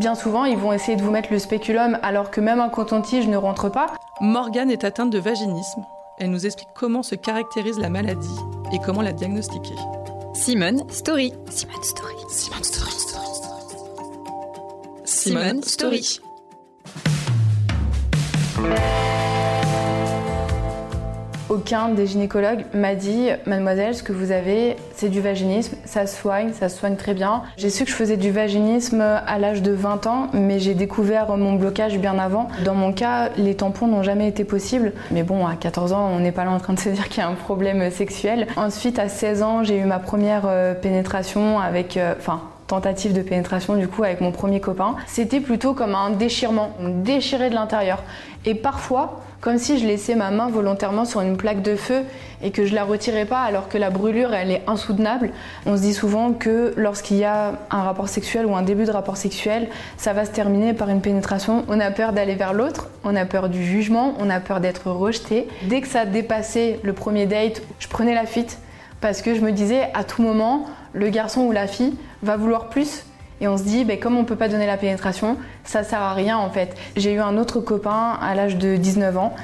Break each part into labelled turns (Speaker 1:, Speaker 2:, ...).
Speaker 1: Bien souvent, ils vont essayer de vous mettre le spéculum alors que même un coton-tige ne rentre pas.
Speaker 2: Morgane est atteinte de vaginisme. Elle nous explique comment se caractérise la maladie et comment la diagnostiquer.
Speaker 3: Simone Story.
Speaker 4: Simone Story.
Speaker 2: Simone Story.
Speaker 3: Simone Story.
Speaker 1: Aucun des gynécologues m'a dit Mademoiselle, ce que vous avez, c'est du vaginisme, ça soigne, ça soigne très bien. J'ai su que je faisais du vaginisme à l'âge de 20 ans, mais j'ai découvert mon blocage bien avant. Dans mon cas, les tampons n'ont jamais été possibles. Mais bon, à 14 ans, on n'est pas là en train de se dire qu'il y a un problème sexuel. Ensuite, à 16 ans, j'ai eu ma première euh, pénétration avec. euh, Enfin, tentative de pénétration du coup avec mon premier copain. C'était plutôt comme un déchirement, on déchirait de l'intérieur. Et parfois, comme si je laissais ma main volontairement sur une plaque de feu et que je la retirais pas alors que la brûlure elle est insoutenable. On se dit souvent que lorsqu'il y a un rapport sexuel ou un début de rapport sexuel, ça va se terminer par une pénétration. On a peur d'aller vers l'autre, on a peur du jugement, on a peur d'être rejeté. Dès que ça dépassait le premier date, je prenais la fuite parce que je me disais à tout moment, le garçon ou la fille va vouloir plus. Et on se dit, ben, comme on peut pas donner la pénétration, ça sert à rien en fait. J'ai eu un autre copain à l'âge de 19 ans.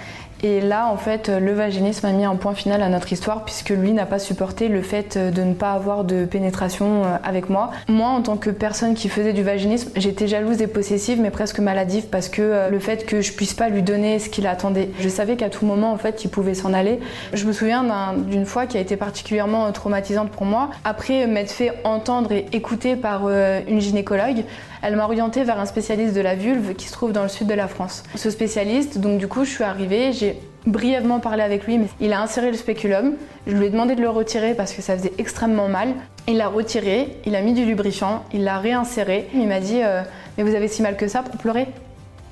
Speaker 1: Et là, en fait, le vaginisme a mis un point final à notre histoire puisque lui n'a pas supporté le fait de ne pas avoir de pénétration euh, avec moi. Moi, en tant que personne qui faisait du vaginisme, j'étais jalouse et possessive, mais presque maladive parce que euh, le fait que je puisse pas lui donner ce qu'il attendait. Je savais qu'à tout moment, en fait, il pouvait s'en aller. Je me souviens d'un- d'une fois qui a été particulièrement euh, traumatisante pour moi. Après m'être fait entendre et écouter par euh, une gynécologue, elle m'a orientée vers un spécialiste de la vulve qui se trouve dans le sud de la France. Ce spécialiste, donc du coup, je suis arrivée, j'ai brièvement parlé avec lui, mais il a inséré le spéculum. Je lui ai demandé de le retirer parce que ça faisait extrêmement mal. Il l'a retiré, il a mis du lubrifiant, il l'a réinséré. Il m'a dit euh, Mais vous avez si mal que ça pour pleurer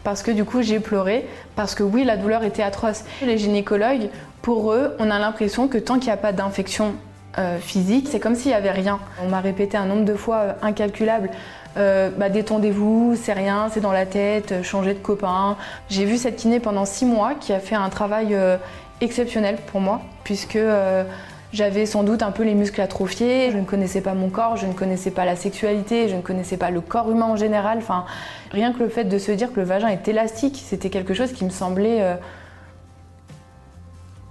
Speaker 1: parce que du coup j'ai pleuré, parce que oui la douleur était atroce. Les gynécologues, pour eux, on a l'impression que tant qu'il n'y a pas d'infection euh, physique, c'est comme s'il n'y avait rien. On m'a répété un nombre de fois euh, incalculable, euh, bah, détendez-vous, c'est rien, c'est dans la tête, changez de copain. J'ai vu cette kiné pendant six mois qui a fait un travail exceptionnel pour moi, puisque j'avais sans doute un peu les muscles atrophiés, je ne connaissais pas mon corps, je ne connaissais pas la sexualité, je ne connaissais pas le corps humain en général. Enfin, rien que le fait de se dire que le vagin est élastique, c'était quelque chose qui me semblait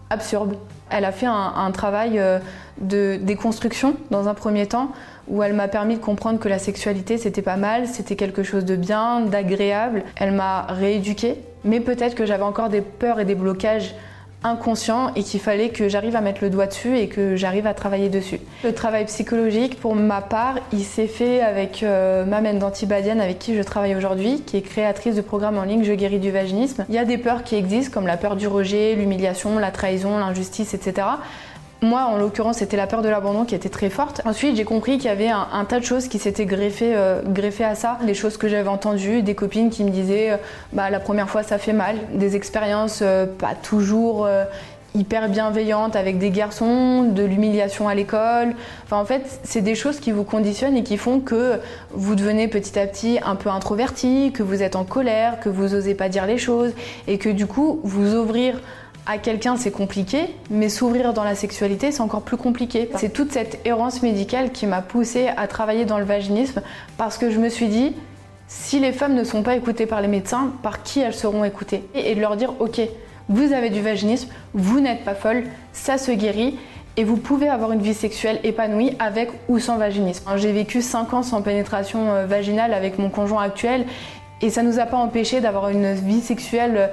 Speaker 1: absurde. Elle a fait un, travail euh, de déconstruction dans un premier temps où elle m'a permis de comprendre que la sexualité c'était pas mal, c'était quelque chose de bien, d'agréable. Elle m'a rééduquée, mais peut-être que j'avais encore des peurs et des blocages inconscients et qu'il fallait que j'arrive à mettre le doigt dessus et que j'arrive à travailler dessus. Le travail psychologique, pour ma part, il s'est fait avec euh, Mamen Dantibadian avec qui je travaille aujourd'hui, qui est créatrice de programme en ligne Je guéris du vaginisme. Il y a des peurs qui existent comme la peur du rejet, l'humiliation, la trahison, l'injustice, etc. Moi, en l'occurrence, c'était la peur de l'abandon qui était très forte. Ensuite, j'ai compris qu'il y avait un, tas de choses qui s'étaient greffées, euh, greffées à ça. Des choses que j'avais entendues, des copines qui me disaient euh, bah, la première fois ça fait mal. Des expériences euh, pas toujours hyper bienveillantes avec des garçons, de l'humiliation à l'école. Enfin, en fait, c'est des choses qui vous conditionnent et qui font que vous devenez petit à petit un peu introverti, que vous êtes en colère, que vous osez pas dire les choses et que du coup, vous ouvrir à quelqu'un, c'est compliqué, mais s'ouvrir dans la sexualité, c'est encore plus compliqué. C'est toute cette errance médicale qui m'a poussée à travailler dans le vaginisme parce que je me suis dit, si les femmes ne sont pas écoutées par les médecins, par qui elles seront écoutées? Et de leur dire, ok, vous avez du vaginisme, vous n'êtes pas folle, ça se guérit et vous pouvez avoir une vie sexuelle épanouie avec ou sans vaginisme. J'ai vécu 5 ans sans pénétration euh, vaginale avec mon conjoint actuel et ça nous a pas empêché d'avoir une vie sexuelle euh,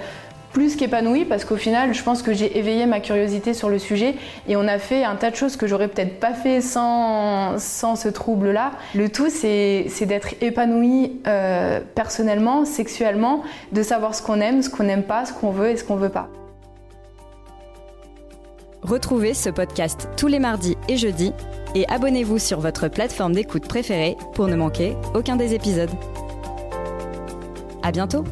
Speaker 1: plus qu'épanouie parce qu'au final, je pense que j'ai éveillé ma curiosité sur le sujet et on a fait un tas de choses que j'aurais peut-être pas fait sans, sans ce trouble-là. Le tout, c'est d'être épanoui euh, personnellement, sexuellement, de savoir ce qu'on aime, ce qu'on n'aime pas, ce qu'on veut et ce qu'on veut pas.
Speaker 3: Retrouvez ce podcast tous les mardis et jeudis et abonnez-vous sur votre plateforme d'écoute préférée pour ne manquer aucun des épisodes. À bientôt!